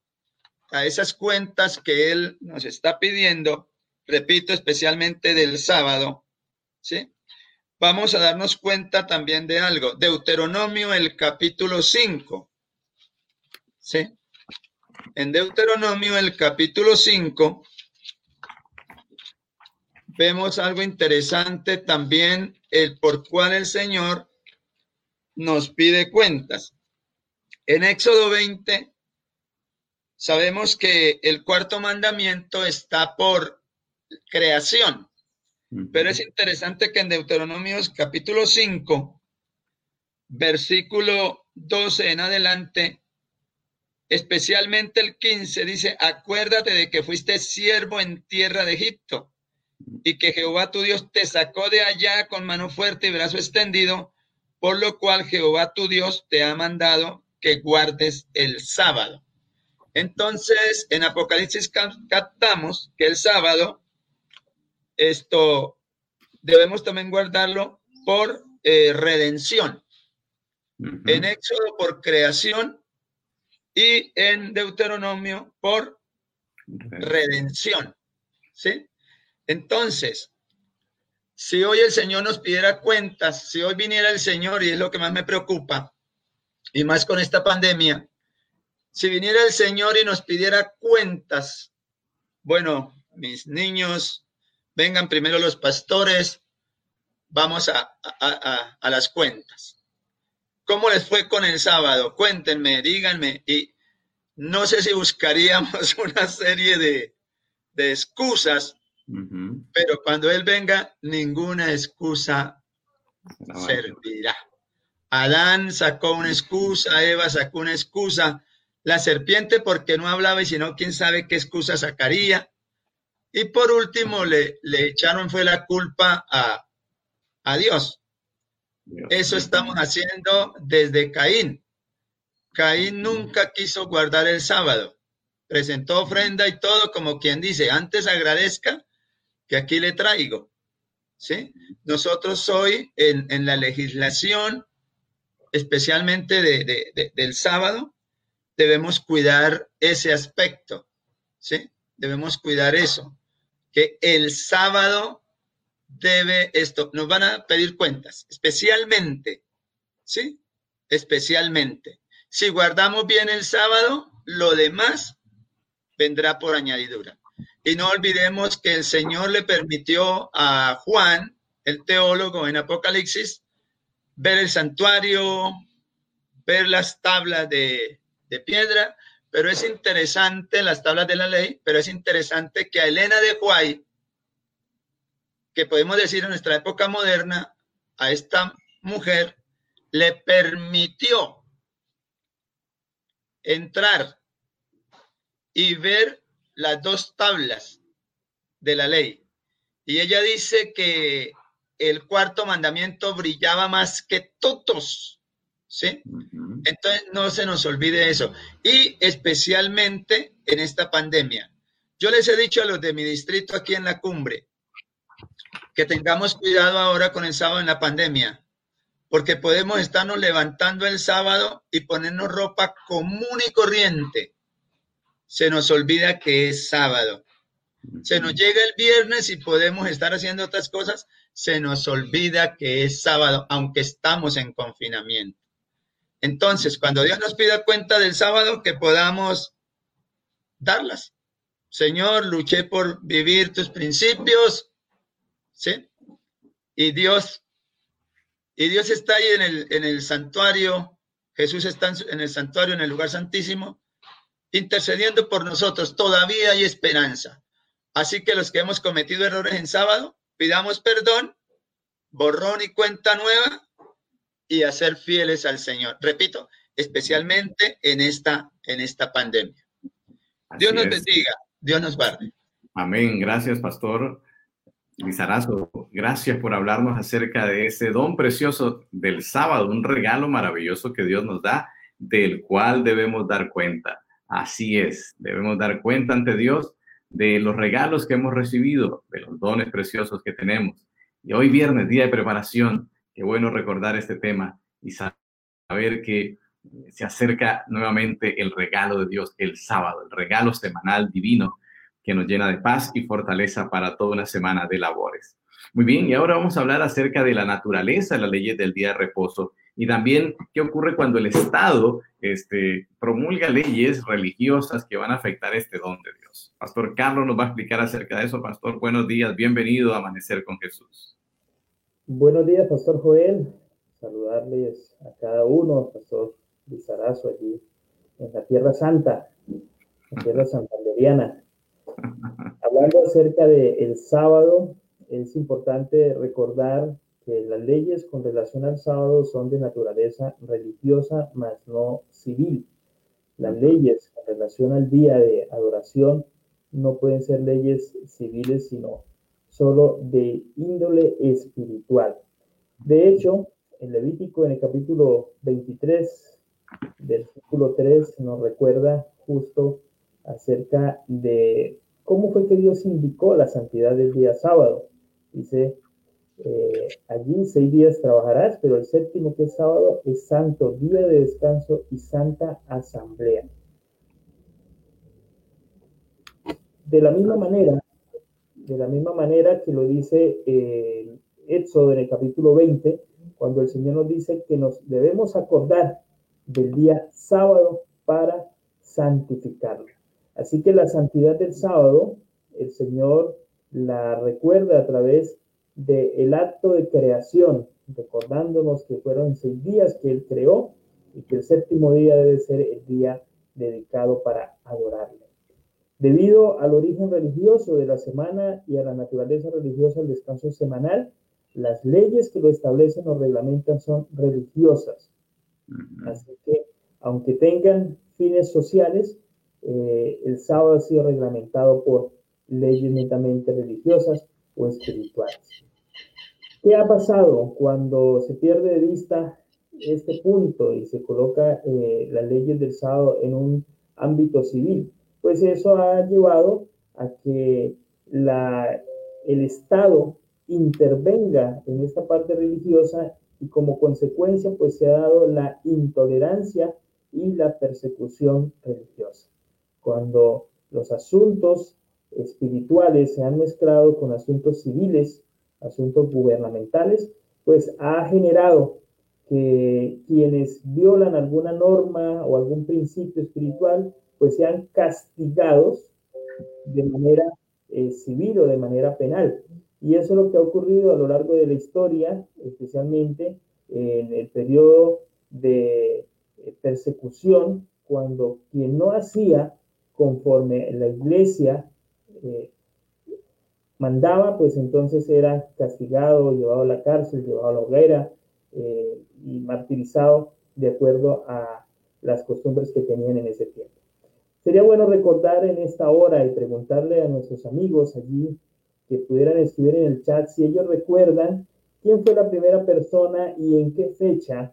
a esas cuentas que Él nos está pidiendo, repito, especialmente del sábado, ¿sí? Vamos a darnos cuenta también de algo. Deuteronomio, el capítulo 5. ¿sí? En Deuteronomio, el capítulo 5, vemos algo interesante también, el por cual el Señor nos pide cuentas. En Éxodo 20, sabemos que el cuarto mandamiento está por creación, pero es interesante que en Deuteronomio capítulo 5, versículo 12 en adelante, especialmente el 15 dice, acuérdate de que fuiste siervo en tierra de Egipto y que Jehová tu Dios te sacó de allá con mano fuerte y brazo extendido, por lo cual Jehová tu Dios te ha mandado que guardes el sábado. Entonces, en Apocalipsis captamos que el sábado, esto debemos también guardarlo por eh, redención. En Éxodo por creación y en Deuteronomio por redención. ¿Sí? Entonces, si hoy el Señor nos pidiera cuentas, si hoy viniera el Señor, y es lo que más me preocupa, y más con esta pandemia, si viniera el Señor y nos pidiera cuentas, bueno, mis niños, vengan primero los pastores, vamos a, a, las cuentas. ¿Cómo les fue con el sábado? Cuéntenme, díganme. Y no sé si buscaríamos una serie de, de excusas pero cuando Él venga, ninguna excusa servirá. Adán sacó una excusa, Eva sacó una excusa, la serpiente porque no hablaba y si no, quién sabe qué excusa sacaría. Y por último, le, le echaron fue la culpa a, a Dios. Eso estamos haciendo desde Caín. Caín nunca quiso guardar el sábado. Presentó ofrenda y todo como quien dice, antes agradezca que aquí le traigo. ¿sí? Nosotros hoy en, la legislación, especialmente del sábado, debemos cuidar ese aspecto. ¿sí? Debemos cuidar eso. Que el sábado debe esto, nos van a pedir cuentas, especialmente, ¿sí? Especialmente. Si guardamos bien el sábado, lo demás vendrá por añadidura. Y no olvidemos que el Señor le permitió a Juan, el teólogo en Apocalipsis, ver el santuario, ver las tablas de, piedra, pero es interesante, las tablas de la ley, pero es interesante que a Elena de Huay, que podemos decir en nuestra época moderna, a esta mujer le permitió entrar y ver las dos tablas de la ley. Y ella dice que el cuarto mandamiento brillaba más que todos. ¿Sí? Entonces no se nos olvide eso. Y especialmente en esta pandemia. Yo les he dicho a los de mi distrito aquí en la cumbre que tengamos cuidado ahora con el sábado en la pandemia, porque podemos estarnos levantando el sábado y ponernos ropa común y corriente se nos olvida que es sábado. Se nos llega el viernes y podemos estar haciendo otras cosas, se nos olvida que es sábado, aunque estamos en confinamiento. Entonces, cuando Dios nos pida cuenta del sábado, que podamos darlas. Señor, luché por vivir tus principios, ¿sí? Y Dios, y Dios está ahí en el, en el santuario, Jesús está en el santuario, en el lugar santísimo, intercediendo por nosotros. Todavía hay esperanza. Así que los que hemos cometido errores en sábado, pidamos perdón, borrón y cuenta nueva y a ser fieles al Señor. Repito, especialmente en esta, en esta pandemia. Dios nos bendiga, Dios nos guarde. Amén. Gracias, Pastor Lizarazo. Gracias por hablarnos acerca de ese don precioso del sábado, un regalo maravilloso que Dios nos da, del cual debemos dar cuenta. Así es, debemos dar cuenta ante Dios de los regalos que hemos recibido, de los dones preciosos que tenemos. Y hoy viernes, día de preparación, qué bueno recordar este tema y saber que se acerca nuevamente el regalo de Dios el sábado, el regalo semanal divino que nos llena de paz y fortaleza para toda una semana de labores. Muy bien, y ahora vamos a hablar acerca de la naturaleza las leyes del día de reposo y también qué ocurre cuando el Estado este, promulga leyes religiosas que van a afectar este don de Dios. Pastor Carlos nos va a explicar acerca de eso. Pastor, buenos días, bienvenido a Amanecer con Jesús. Buenos días, Pastor Joel. Saludarles a cada uno, Pastor Lizarazo, allí en la Tierra Santa, la Tierra Santanderiana. Hablando acerca del el sábado, es importante recordar las leyes con relación al sábado son de naturaleza religiosa, más no civil. Las leyes con relación al día de adoración no pueden ser leyes civiles, sino solo de índole espiritual. De hecho, en Levítico, en el capítulo 23, versículo 3, nos recuerda justo acerca de cómo fue que Dios indicó la santidad del día sábado. Dice, eh, allí seis días trabajarás, pero el séptimo que es sábado es santo, día de descanso y santa asamblea. De la misma manera, de la misma manera que lo dice eh, Éxodo en el capítulo 20, cuando el Señor nos dice que nos debemos acordar del día sábado para santificarlo. Así que la santidad del sábado, el Señor la recuerda a través del acto de creación, recordándonos que fueron seis días que Él creó y que el séptimo día debe ser el día dedicado para adorarle. Debido al origen religioso de la semana y a la naturaleza religiosa del descanso semanal, las leyes que lo establecen o reglamentan son religiosas. Así que, aunque tengan fines sociales, eh, el sábado ha sido reglamentado por leyes netamente religiosas o espirituales. ¿Qué ha pasado cuando se pierde de vista este punto y se coloca eh, las leyes del sábado en un ámbito civil? Pues eso ha llevado a que la, el Estado intervenga en esta parte religiosa y como consecuencia pues se ha dado la intolerancia y la persecución religiosa. Cuando los asuntos espirituales se han mezclado con asuntos civiles, asuntos gubernamentales, pues ha generado que quienes violan alguna norma o algún principio espiritual, pues sean castigados de manera eh, civil o de manera penal. Y eso es lo que ha ocurrido a lo largo de la historia, especialmente en el periodo de eh, persecución, cuando quien no hacía conforme la iglesia eh, mandaba, pues entonces era castigado, llevado a la cárcel, llevado a la hoguera eh, y martirizado de acuerdo a las costumbres que tenían en ese tiempo. Sería bueno recordar en esta hora y preguntarle a nuestros amigos allí que pudieran escribir en el chat si ellos recuerdan quién fue la primera persona y en qué fecha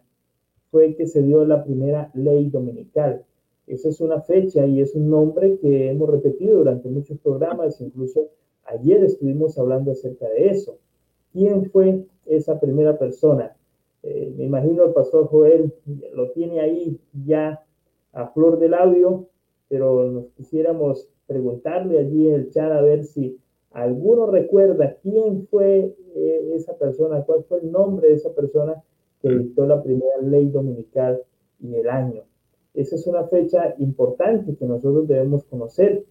fue que se dio la primera ley dominical. Esa es una fecha y es un nombre que hemos repetido durante muchos programas, incluso ayer estuvimos hablando acerca de eso. ¿Quién fue esa primera persona? Eh, me imagino el pastor Joel lo tiene ahí ya a flor del audio, pero nos quisiéramos preguntarle allí en el chat a ver si ¿Alguno recuerda quién fue eh, esa persona? ¿Cuál fue el nombre de esa persona que dictó la primera ley dominical y el año? Esa es una fecha importante que nosotros debemos conocer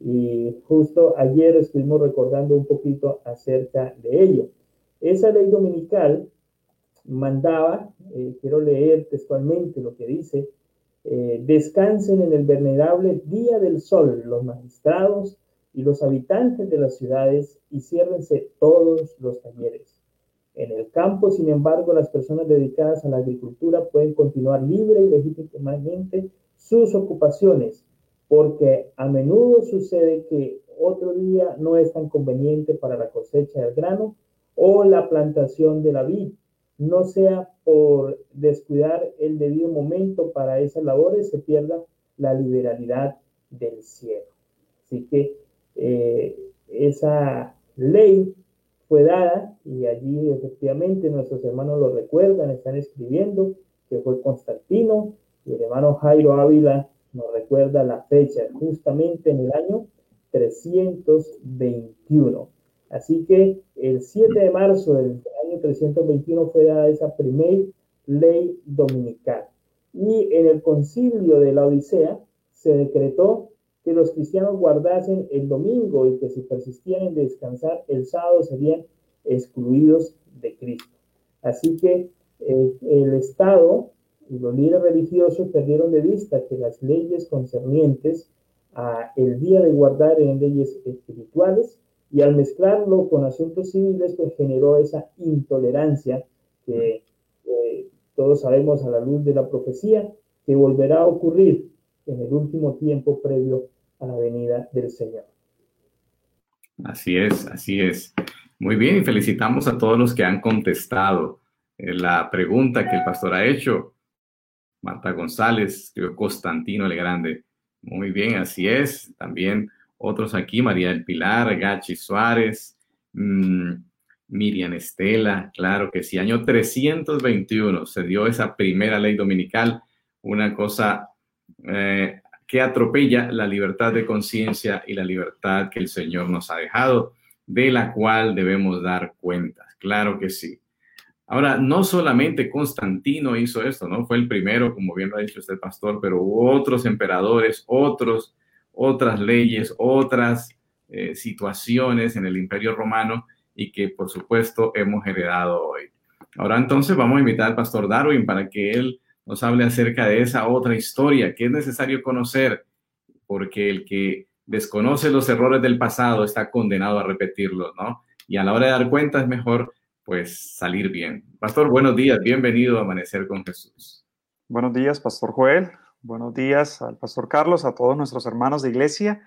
y justo ayer estuvimos recordando un poquito acerca de ello. Esa ley dominical mandaba, eh, quiero leer textualmente lo que dice, eh, descansen en el venerable día del sol los magistrados, y los habitantes de las ciudades y ciérrense todos los talleres. En el campo, sin embargo, las personas dedicadas a la agricultura pueden continuar libre y legítimamente sus ocupaciones, porque a menudo sucede que otro día no es tan conveniente para la cosecha del grano o la plantación de la vid, no sea por descuidar el debido momento para esas labores, se pierda la liberalidad del cielo. Así que eh, esa ley fue dada y allí efectivamente nuestros hermanos lo recuerdan, están escribiendo que fue Constantino y el hermano Jairo Ávila nos recuerda la fecha, justamente en el año 321. Así que el 7 de marzo del año 321 fue dada esa primera ley dominical. Y en el concilio de la Odisea se decretó que los cristianos guardasen el domingo y que si persistían en descansar el sábado serían excluidos de Cristo. Así que eh, el Estado y los líderes religiosos perdieron de vista que las leyes concernientes a el día de guardar en leyes espirituales y al mezclarlo con asuntos civiles pues generó esa intolerancia que eh, todos sabemos a la luz de la profecía que volverá a ocurrir en el último tiempo previo a la venida del Señor. Así es, así es. Muy bien, y felicitamos a todos los que han contestado eh, la pregunta que el pastor ha hecho. Marta González, Constantino el Grande. Muy bien, así es. También otros aquí, María del Pilar, Gachi Suárez, mm, Miriam Estela, claro que sí. Año 321 se dio esa primera ley dominical, una cosa eh, que atropella la libertad de conciencia y la libertad que el Señor nos ha dejado, de la cual debemos dar cuentas. Claro que sí. Ahora, no solamente Constantino hizo esto, ¿no? Fue el primero, como bien lo ha dicho usted, pastor, pero hubo otros emperadores, otros, otras leyes, otras eh, situaciones en el Imperio Romano y que, por supuesto, hemos heredado hoy. Ahora, entonces, vamos a invitar al pastor Darwin para que él nos hable acerca de esa otra historia que es necesario conocer, porque el que desconoce los errores del pasado está condenado a repetirlos, ¿no? Y a la hora de dar cuenta es mejor pues salir bien. Pastor, buenos días, bienvenido a Amanecer con Jesús. Buenos días, Pastor Joel. Buenos días al Pastor Carlos, a todos nuestros hermanos de iglesia.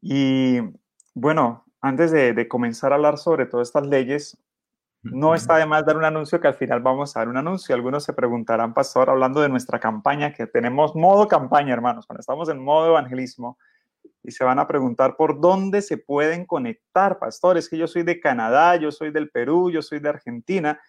Y bueno, antes de, comenzar a hablar sobre todas estas leyes, no está de más dar un anuncio que al final vamos a dar un anuncio. Algunos se preguntarán, Pastor, hablando de nuestra campaña, que tenemos modo campaña, hermanos, cuando estamos en modo evangelismo, y se van a preguntar por dónde se pueden conectar, pastores, que yo soy de Canadá, yo soy del Perú, yo soy de Argentina.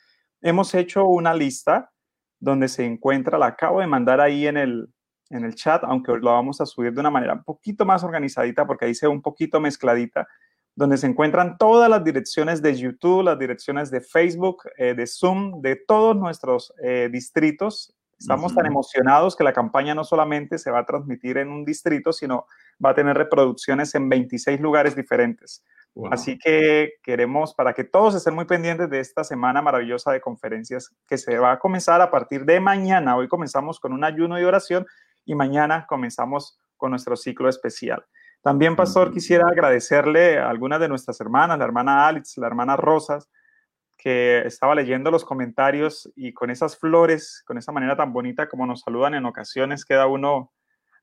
Hemos hecho una lista donde se encuentra, la acabo de mandar ahí en el, en el chat, aunque lo vamos a subir de una manera un poquito más organizadita porque ahí se ve un poquito mezcladita, donde se encuentran todas las direcciones de YouTube, las direcciones de Facebook, eh, de Zoom, de todos nuestros eh, distritos Estamos tan emocionados que la campaña no solamente se va a transmitir en un distrito, sino va a tener reproducciones en 26 lugares diferentes. Así que queremos, para que todos estén muy pendientes de esta semana maravillosa de conferencias que se va a comenzar a partir de mañana. Hoy comenzamos con un ayuno y oración y mañana comenzamos con nuestro ciclo especial. También, Pastor, quisiera agradecerle a algunas de nuestras hermanas, la hermana Alex, la hermana Rosas, que estaba leyendo los comentarios y con esas flores, con esa manera tan bonita como nos saludan en ocasiones, queda uno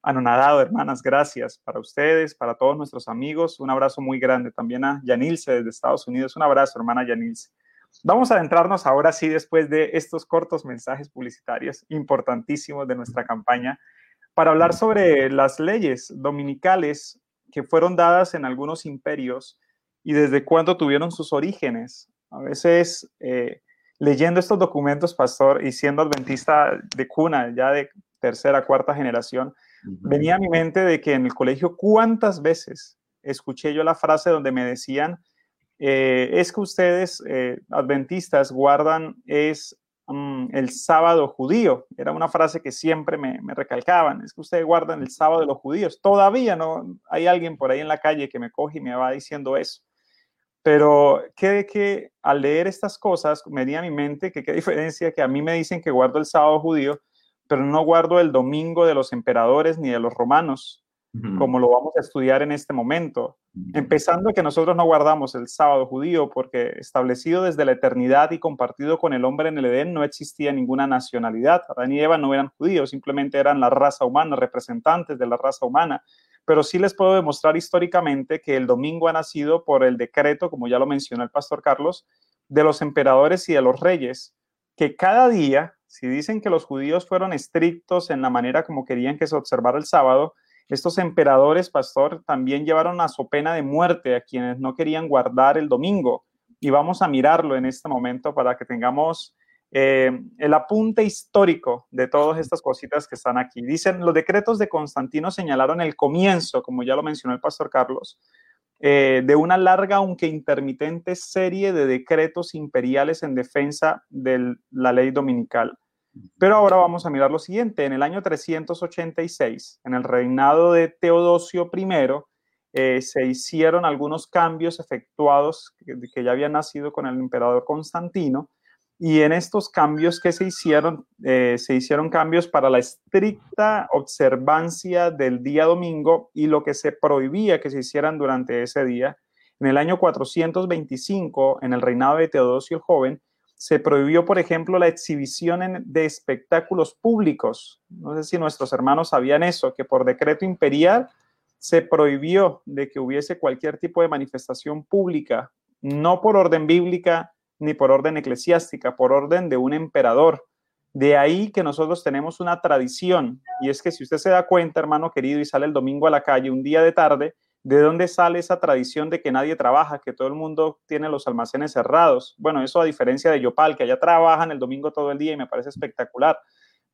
anonadado, hermanas. Gracias para ustedes, para todos nuestros amigos. Un abrazo muy grande también a Yanilce desde Estados Unidos. Un abrazo, hermana Yanilce. Vamos a adentrarnos ahora sí, después de estos cortos mensajes publicitarios importantísimos de nuestra campaña, para hablar sobre las leyes dominicales que fueron dadas en algunos imperios y desde cuándo tuvieron sus orígenes. A veces, eh, leyendo estos documentos, pastor, y siendo adventista de cuna, ya de tercera, cuarta generación, venía a mi mente de que en el colegio, ¿cuántas veces escuché yo la frase donde me decían, eh, es que ustedes, eh, adventistas, guardan es mm, el sábado judío? Era una frase que siempre me, me, recalcaban, es que ustedes guardan el sábado de los judíos. Todavía no hay alguien por ahí en la calle que me coge y me va diciendo eso. Pero que, que al leer estas cosas me di a mi mente que qué diferencia que a mí me dicen que guardo el sábado judío, pero no guardo el domingo de los emperadores ni de los romanos, como lo vamos a estudiar en este momento. Empezando que nosotros no guardamos el sábado judío porque establecido desde la eternidad y compartido con el hombre en el Edén no existía ninguna nacionalidad. Adán y Eva no eran judíos, simplemente eran la raza humana, representantes de la raza humana pero sí les puedo demostrar históricamente que el domingo ha nacido por el decreto, como ya lo mencionó el pastor Carlos, de los emperadores y de los reyes, que cada día, si dicen que los judíos fueron estrictos en la manera como querían que se observara el sábado, estos emperadores, pastor, también llevaron a su pena de muerte a quienes no querían guardar el domingo. Y vamos a mirarlo en este momento para que tengamos eh, el apunte histórico de todas estas cositas que están aquí. Dicen, los decretos de Constantino señalaron el comienzo, como ya lo mencionó el pastor Carlos, eh, de una larga, aunque intermitente, serie de decretos imperiales en defensa de la ley dominical. Pero ahora vamos a mirar lo siguiente. En el año 386, en el reinado de Teodosio I, eh, se hicieron algunos cambios efectuados que ya habían nacido con el emperador Constantino y en estos cambios que se hicieron, eh, se hicieron cambios para la estricta observancia del día domingo y lo que se prohibía que se hicieran durante ese día. En el año 425, en el reinado de Teodosio el Joven, se prohibió, por ejemplo, la exhibición de espectáculos públicos. No sé si nuestros hermanos sabían eso, que por decreto imperial se prohibió de que hubiese cualquier tipo de manifestación pública, no por orden bíblica, ni por orden eclesiástica, por orden de un emperador. De ahí que nosotros tenemos una tradición, y es que si usted se da cuenta, hermano querido, y sale el domingo a la calle un día de tarde, ¿de dónde sale esa tradición de que nadie trabaja, que todo el mundo tiene los almacenes cerrados? Bueno, eso a diferencia de Yopal, que allá trabajan el domingo todo el día y me parece espectacular.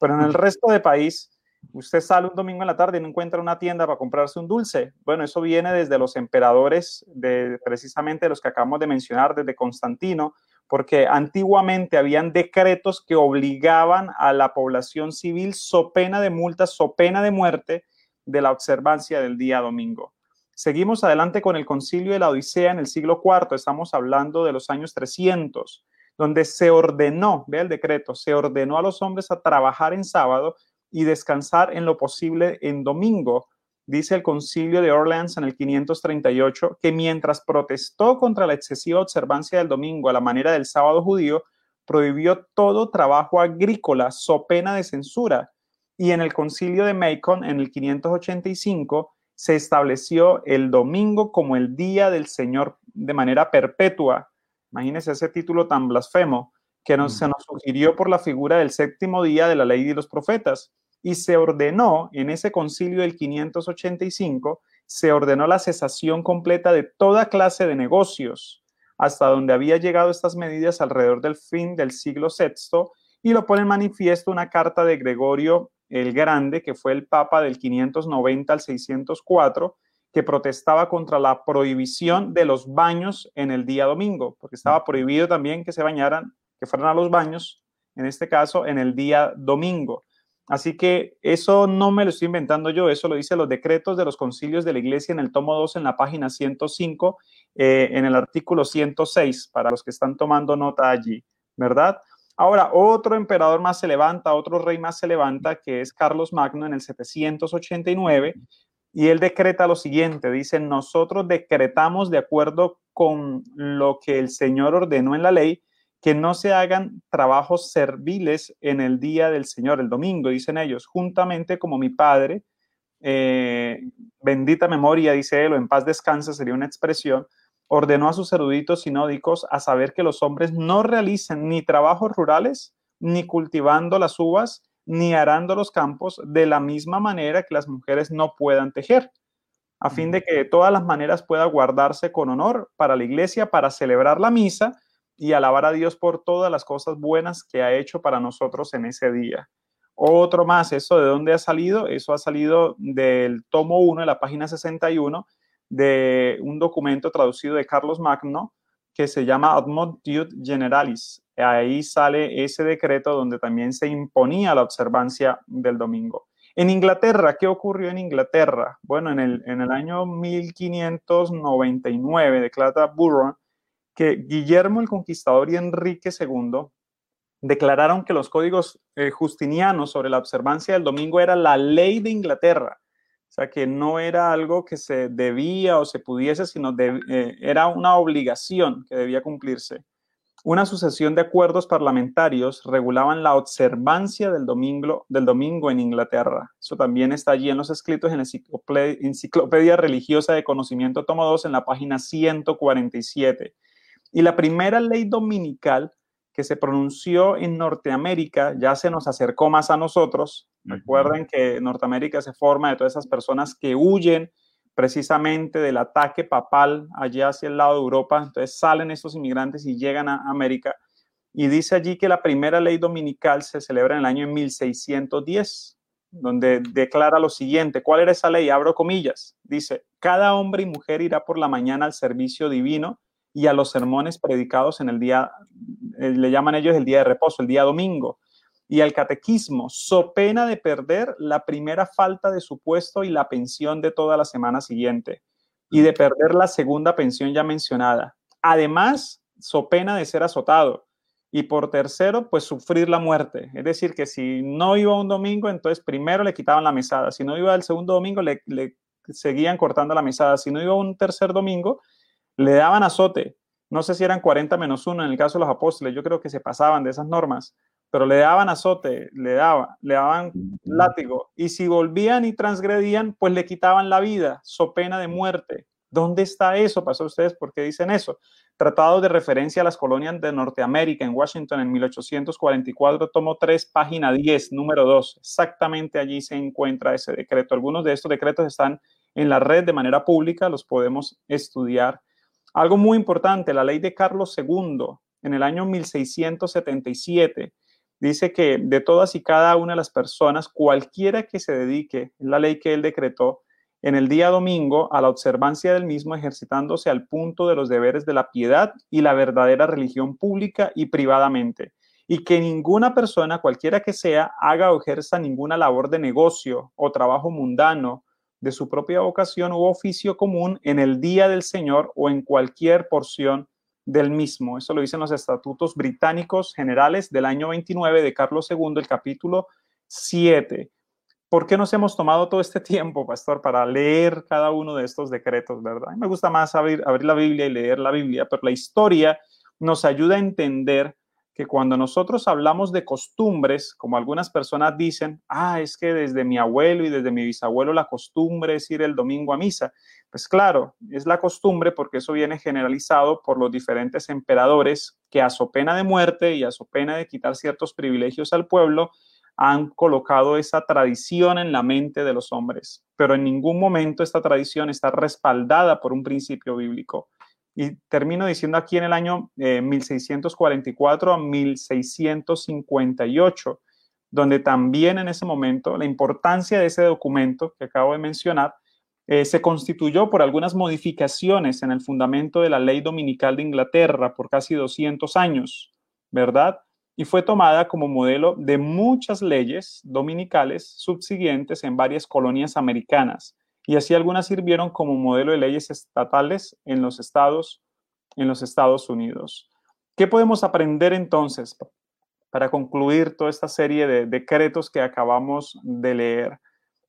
Pero en el resto del país, usted sale un domingo en la tarde y no encuentra una tienda para comprarse un dulce. Bueno, eso viene desde los emperadores, de precisamente los que acabamos de mencionar, desde Constantino, porque antiguamente habían decretos que obligaban a la población civil, so pena de multas, so pena de muerte, de la observancia del día domingo. Seguimos adelante con el concilio de la Odisea en el siglo IV, estamos hablando de los años 300, donde se ordenó, vea el decreto, se ordenó a los hombres a trabajar en sábado y descansar en lo posible en domingo, dice el concilio de Orleans en el 538, que mientras protestó contra la excesiva observancia del domingo a la manera del sábado judío, prohibió todo trabajo agrícola so pena de censura. Y en el concilio de Macon en el 585 se estableció el domingo como el día del Señor de manera perpetua. Imagínense ese título tan blasfemo que nos, se nos sugirió por la figura del séptimo día de la ley de los profetas y se ordenó en ese concilio del 585, se ordenó la cesación completa de toda clase de negocios, hasta donde había llegado estas medidas alrededor del fin del siglo VI, y lo pone en manifiesto una carta de Gregorio el Grande, que fue el Papa del 590 al 604, que protestaba contra la prohibición de los baños en el día domingo, porque estaba prohibido también que se bañaran, que fueran a los baños, en este caso, en el día domingo. Así que eso no me lo estoy inventando yo, eso lo dice los decretos de los concilios de la iglesia en el tomo 2 en la página 105, eh, en el artículo 106, para los que están tomando nota allí, ¿verdad? Ahora, otro emperador más se levanta, otro rey más se levanta, que es Carlos Magno en el 789, y él decreta lo siguiente, dice, nosotros decretamos de acuerdo con lo que el Señor ordenó en la ley, que no se hagan trabajos serviles en el día del Señor, el domingo, dicen ellos, juntamente como mi Padre, eh, bendita memoria, dice él, o en paz descansa, sería una expresión, ordenó a sus eruditos sinódicos a saber que los hombres no realicen ni trabajos rurales, ni cultivando las uvas, ni arando los campos, de la misma manera que las mujeres no puedan tejer, a fin de que de todas las maneras pueda guardarse con honor para la iglesia, para celebrar la misa, y alabar a Dios por todas las cosas buenas que ha hecho para nosotros en ese día. Otro más, ¿eso de dónde ha salido? Eso ha salido del tomo 1 de la página 61 de un documento traducido de Carlos Magno que se llama Admontiud Generalis. Ahí sale ese decreto donde también se imponía la observancia del domingo. En Inglaterra, ¿qué ocurrió en Inglaterra? Bueno, en el, en el año 1599 declara Burron que Guillermo el Conquistador y Enrique II declararon que los códigos eh, justinianos sobre la observancia del domingo era la ley de Inglaterra. O sea, que no era algo que se debía o se pudiese, sino eh, era una obligación que debía cumplirse. Una sucesión de acuerdos parlamentarios regulaban la observancia del domingo, del domingo en Inglaterra. Eso también está allí en los escritos en la Enciclopedia Religiosa de Conocimiento, tomo 2, en la página 147. Y la primera ley dominical que se pronunció en Norteamérica ya se nos acercó más a nosotros. Recuerden que Norteamérica se forma de todas esas personas que huyen precisamente del ataque papal allá hacia el lado de Europa. Entonces salen estos inmigrantes y llegan a América. Y dice allí que la primera ley dominical se celebra en el año 1610, donde declara lo siguiente. ¿Cuál era esa ley? Abro comillas. Dice, cada hombre y mujer irá por la mañana al servicio divino y a los sermones predicados en el día, eh, le llaman ellos el día de reposo, el día domingo, y al catequismo, so pena de perder la primera falta de su puesto y la pensión de toda la semana siguiente, y de perder la segunda pensión ya mencionada. Además, so pena de ser azotado. Y por tercero, pues sufrir la muerte. Es decir, que si no iba un domingo, entonces primero le quitaban la mesada. Si no iba el segundo domingo, le, le seguían cortando la mesada. Si no iba un tercer domingo, le daban azote. No sé si eran 40 menos 1 en el caso de los apóstoles, yo creo que se pasaban de esas normas, pero le daban azote, le daban, le daban látigo. Y si volvían y transgredían, pues le quitaban la vida, so pena de muerte. ¿Dónde está eso? ¿Pasó ustedes por qué dicen eso? Tratado de referencia a las colonias de Norteamérica en Washington en 1844, tomo 3, página 10, número 2. Exactamente allí se encuentra ese decreto. Algunos de estos decretos están en la red de manera pública, los podemos estudiar. Algo muy importante, la ley de Carlos II en el año 1677 dice que de todas y cada una de las personas, cualquiera que se dedique, la ley que él decretó, en el día domingo a la observancia del mismo, ejercitándose al punto de los deberes de la piedad y la verdadera religión pública y privadamente, y que ninguna persona, cualquiera que sea, haga o ejerza ninguna labor de negocio o trabajo mundano de su propia vocación u oficio común en el día del Señor o en cualquier porción del mismo. Eso lo dicen los estatutos británicos generales del año 29 de Carlos II, el capítulo 7. ¿Por qué nos hemos tomado todo este tiempo, pastor, para leer cada uno de estos decretos, verdad? Me gusta más abrir, abrir la Biblia y leer la Biblia, pero la historia nos ayuda a entender que cuando nosotros hablamos de costumbres, como algunas personas dicen, ah, es que desde mi abuelo y desde mi bisabuelo la costumbre es ir el domingo a misa. Pues claro, es la costumbre porque eso viene generalizado por los diferentes emperadores que a su pena de muerte y a su pena de quitar ciertos privilegios al pueblo, han colocado esa tradición en la mente de los hombres, pero en ningún momento esta tradición está respaldada por un principio bíblico. Y termino diciendo aquí en el año 1644 eh, a 1658, donde también en ese momento la importancia de ese documento que acabo de mencionar eh, se constituyó por algunas modificaciones en el fundamento de la ley dominical de Inglaterra por casi 200 años, ¿verdad? y fue tomada como modelo de muchas leyes dominicales subsiguientes en varias colonias americanas y así algunas sirvieron como modelo de leyes estatales en los Estados, Unidos. ¿Qué podemos aprender entonces para concluir toda esta serie de decretos que acabamos de leer?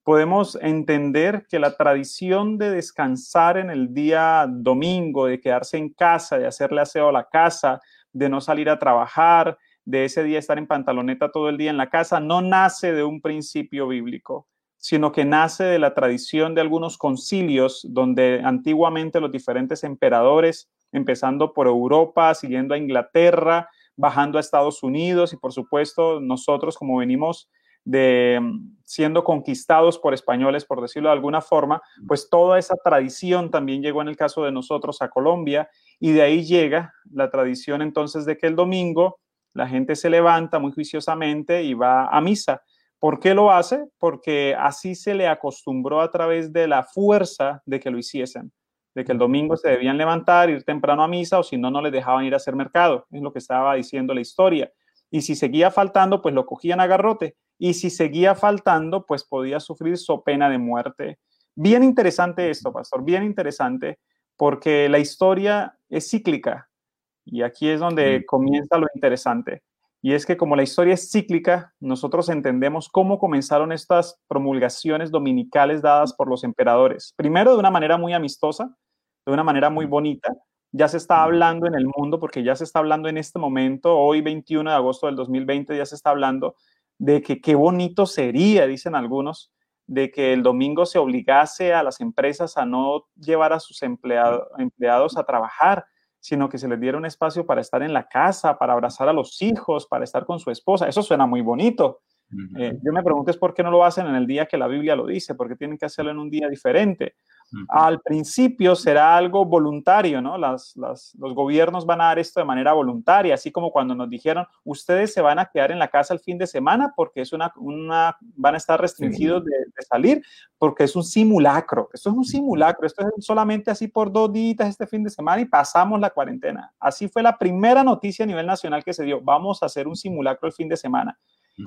Podemos entender que la tradición de descansar en el día domingo, de quedarse en casa, de hacerle aseo a la casa, de no salir a trabajar, de ese día estar en pantaloneta todo el día en la casa no nace de un principio bíblico, sino que nace de la tradición de algunos concilios donde antiguamente los diferentes emperadores, empezando por Europa, siguiendo a Inglaterra, bajando a Estados Unidos y por supuesto nosotros como venimos de mm, siendo conquistados por españoles, por decirlo de alguna forma, pues toda esa tradición también llegó en el caso de nosotros a Colombia y de ahí llega la tradición entonces de que el domingo la gente se levanta muy juiciosamente y va a misa. ¿Por qué lo hace? Porque así se le acostumbró a través de la fuerza de que lo hiciesen, de que el domingo se debían levantar, ir temprano a misa o si no, no les dejaban ir a hacer mercado. Es lo que estaba diciendo la historia. Y si seguía faltando, pues lo cogían a garrote. Y si seguía faltando, pues podía sufrir su pena de muerte. Bien interesante esto, pastor, bien interesante, porque la historia es cíclica. Y aquí es donde comienza lo interesante. Y es que como la historia es cíclica, nosotros entendemos cómo comenzaron estas promulgaciones dominicales dadas por los emperadores. Primero de una manera muy amistosa, de una manera muy bonita. Ya se está hablando en el mundo, porque ya se está hablando en este momento, hoy 21 de agosto del 2020, ya se está hablando de que qué bonito sería, dicen algunos, de que el domingo se obligase a las empresas a no llevar a sus empleados a trabajar, sino que se les diera un espacio para estar en la casa, para abrazar a los hijos, para estar con su esposa. Eso suena muy bonito. Eh, yo me pregunto es por qué no lo hacen en el día que la Biblia lo dice, porque tienen que hacerlo en un día diferente. Al principio será algo voluntario, ¿no? Las, los gobiernos van a dar esto de manera voluntaria, así como cuando nos dijeron, ustedes se van a quedar en la casa el fin de semana porque es una, una van a estar restringidos de, salir, porque es un simulacro. Esto es un simulacro, esto es solamente así por dos días este fin de semana y pasamos la cuarentena. Así fue la primera noticia a nivel nacional que se dio, vamos a hacer un simulacro el fin de semana.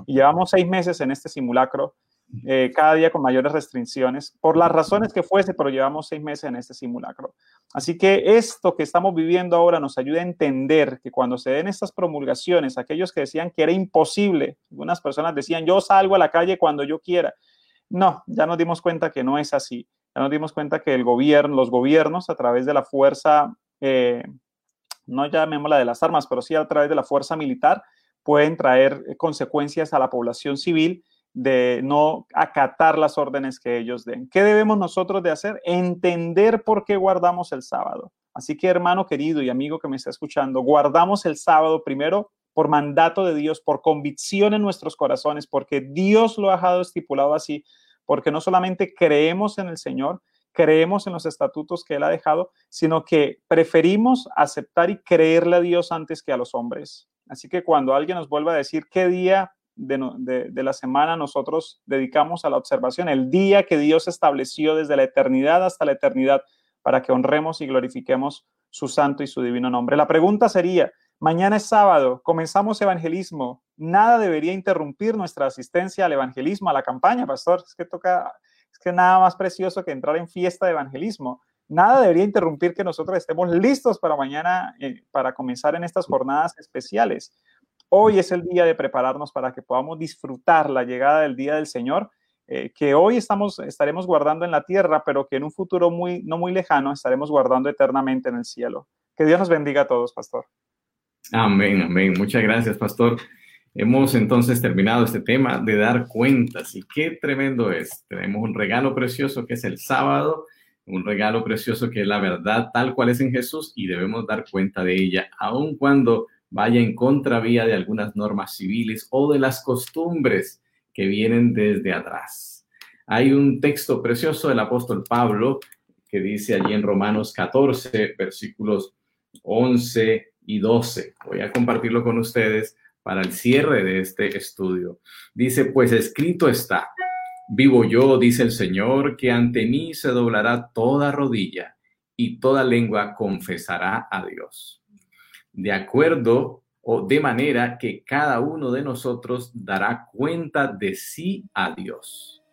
Y llevamos seis meses en este simulacro eh, cada día con mayores restricciones, por las razones que fuese, pero llevamos seis meses en este simulacro. Así que esto que estamos viviendo ahora nos ayuda a entender que cuando se den estas promulgaciones, aquellos que decían que era imposible, algunas personas decían, yo salgo a la calle cuando yo quiera. No, ya nos dimos cuenta que no es así. Ya nos dimos cuenta que el gobierno, los gobiernos a través de la fuerza, eh, no llamémosla de las armas, pero sí a través de la fuerza militar, pueden traer consecuencias a la población civil de no acatar las órdenes que ellos den. ¿Qué debemos nosotros de hacer? Entender por qué guardamos el sábado. Así que hermano querido y amigo que me está escuchando, guardamos el sábado primero por mandato de Dios, por convicción en nuestros corazones, porque Dios lo ha dejado estipulado así, porque no solamente creemos en el Señor, creemos en los estatutos que Él ha dejado, sino que preferimos aceptar y creerle a Dios antes que a los hombres. Así que cuando alguien nos vuelva a decir qué día de, la semana nosotros dedicamos a la observación, el día que Dios estableció desde la eternidad hasta la eternidad para que honremos y glorifiquemos su santo y su divino nombre. La pregunta sería, mañana es sábado, comenzamos evangelismo, nada debería interrumpir nuestra asistencia al evangelismo, a la campaña, pastor, es que toca, es que nada más precioso que entrar en fiesta de evangelismo. Nada debería interrumpir que nosotros estemos listos para mañana, eh, para comenzar en estas jornadas especiales. Hoy es el día de prepararnos para que podamos disfrutar la llegada del día del Señor, eh, que hoy estamos, estaremos guardando en la tierra, pero que en un futuro muy, no muy lejano estaremos guardando eternamente en el cielo. Que Dios nos bendiga a todos, pastor. Amén, amén. Muchas gracias, pastor. Hemos entonces terminado este tema de dar cuentas y qué tremendo es. Tenemos un regalo precioso que es el sábado, un regalo precioso que es la verdad tal cual es en Jesús y debemos dar cuenta de ella, aun cuando vaya en contravía de algunas normas civiles o de las costumbres que vienen desde atrás. Hay un texto precioso del apóstol Pablo que dice allí en Romanos 14, versículos 11 y 12. Voy a compartirlo con ustedes para el cierre de este estudio. Dice, pues escrito está, vivo yo, dice el Señor, que ante mí se doblará toda rodilla y toda lengua confesará a Dios de acuerdo o de manera que cada uno de nosotros dará cuenta de sí a Dios.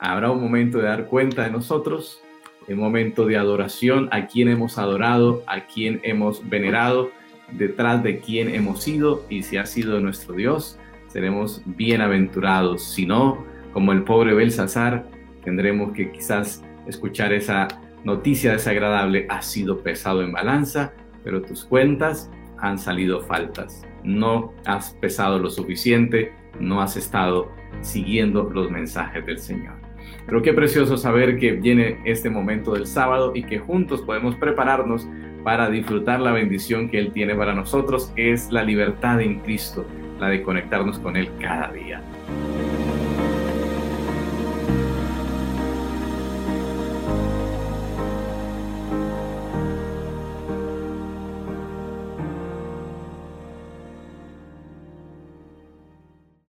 Habrá un momento de dar cuenta de nosotros, un momento de adoración a quien hemos adorado, a quien hemos venerado, detrás de quien hemos ido y si ha sido nuestro Dios, seremos bienaventurados. Si no, como el pobre Belsasar, tendremos que quizás escuchar esa noticia desagradable, ha sido pesado en balanza pero tus cuentas han salido faltas. No has pesado lo suficiente, no has estado siguiendo los mensajes del Señor. Pero qué precioso saber que viene este momento del sábado y que juntos podemos prepararnos para disfrutar la bendición que Él tiene para nosotros, es la libertad en Cristo, la de conectarnos con Él cada día.